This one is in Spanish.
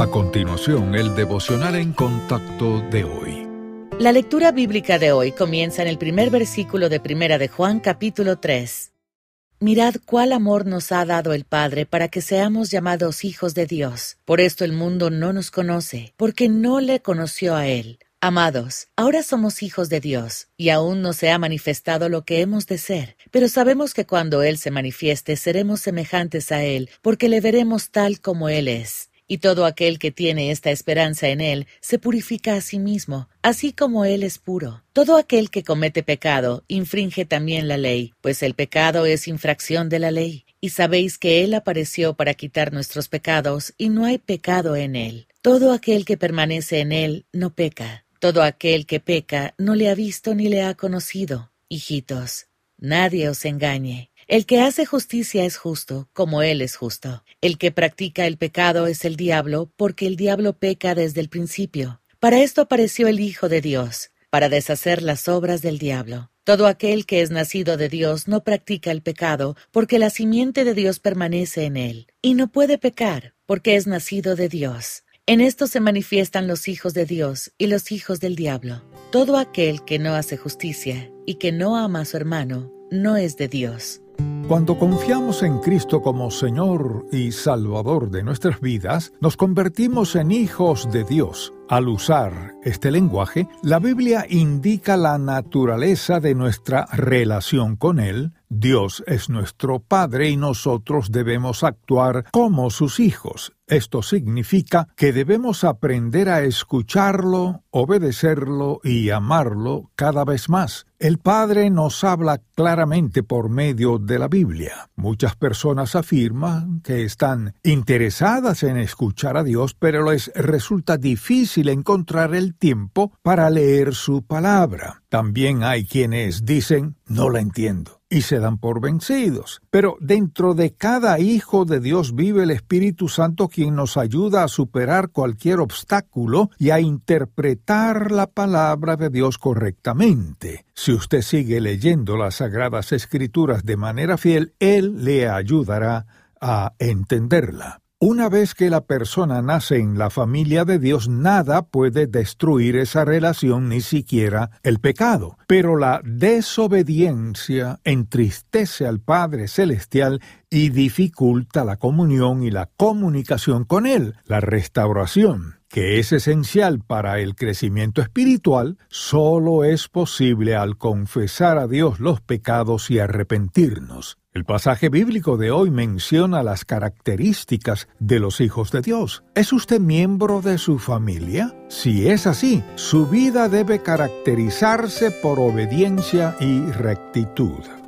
A continuación, el devocional en contacto de hoy. La lectura bíblica de hoy comienza en el primer versículo de Primera de Juan capítulo 3. Mirad cuál amor nos ha dado el Padre para que seamos llamados hijos de Dios. Por esto el mundo no nos conoce, porque no le conoció a Él. Amados, ahora somos hijos de Dios, y aún no se ha manifestado lo que hemos de ser, pero sabemos que cuando Él se manifieste seremos semejantes a Él, porque le veremos tal como Él es y todo aquel que tiene esta esperanza en Él se purifica a sí mismo, así como Él es puro. Todo aquel que comete pecado infringe también la ley, pues el pecado es infracción de la ley. Y sabéis que Él apareció para quitar nuestros pecados, y no hay pecado en Él. Todo aquel que permanece en Él no peca. Todo aquel que peca no le ha visto ni le ha conocido. Hijitos, nadie os engañe. El que hace justicia es justo, como Él es justo. El que practica el pecado es el diablo, porque el diablo peca desde el principio. Para esto apareció el Hijo de Dios, para deshacer las obras del diablo. Todo aquel que es nacido de Dios no practica el pecado, porque la simiente de Dios permanece en él, y no puede pecar, porque es nacido de Dios. En esto se manifiestan los hijos de Dios y los hijos del diablo. Todo aquel que no hace justicia y que no ama a su hermano, no es de Dios cuando confiamos en Cristo como Señor y Salvador de nuestras vidas, nos convertimos en hijos de Dios. Al usar este lenguaje, la Biblia indica la naturaleza de nuestra relación con Él. Dios es nuestro Padre y nosotros debemos actuar como sus hijos. Esto significa que debemos aprender a escucharlo, obedecerlo y amarlo cada vez más. El Padre nos habla claramente por medio de la Biblia. Muchas personas afirman que están interesadas en escuchar a Dios, pero les resulta difícil encontrar el tiempo para leer su palabra. También hay quienes dicen, no la entiendo y se dan por vencidos. Pero dentro de cada hijo de Dios vive el Espíritu Santo quien nos ayuda a superar cualquier obstáculo y a interpretar la palabra de Dios correctamente. Si usted sigue leyendo las Sagradas Escrituras de manera fiel, Él le ayudará a entenderla. Una vez que la persona nace en la familia de Dios, nada puede destruir esa relación, ni siquiera el pecado. Pero la desobediencia entristece al Padre Celestial y dificulta la comunión y la comunicación con Él. La restauración, que es esencial para el crecimiento espiritual, solo es posible al confesar a Dios los pecados y arrepentirnos. El pasaje bíblico de hoy menciona las características de los hijos de Dios. ¿Es usted miembro de su familia? Si es así, su vida debe caracterizarse por obediencia y rectitud.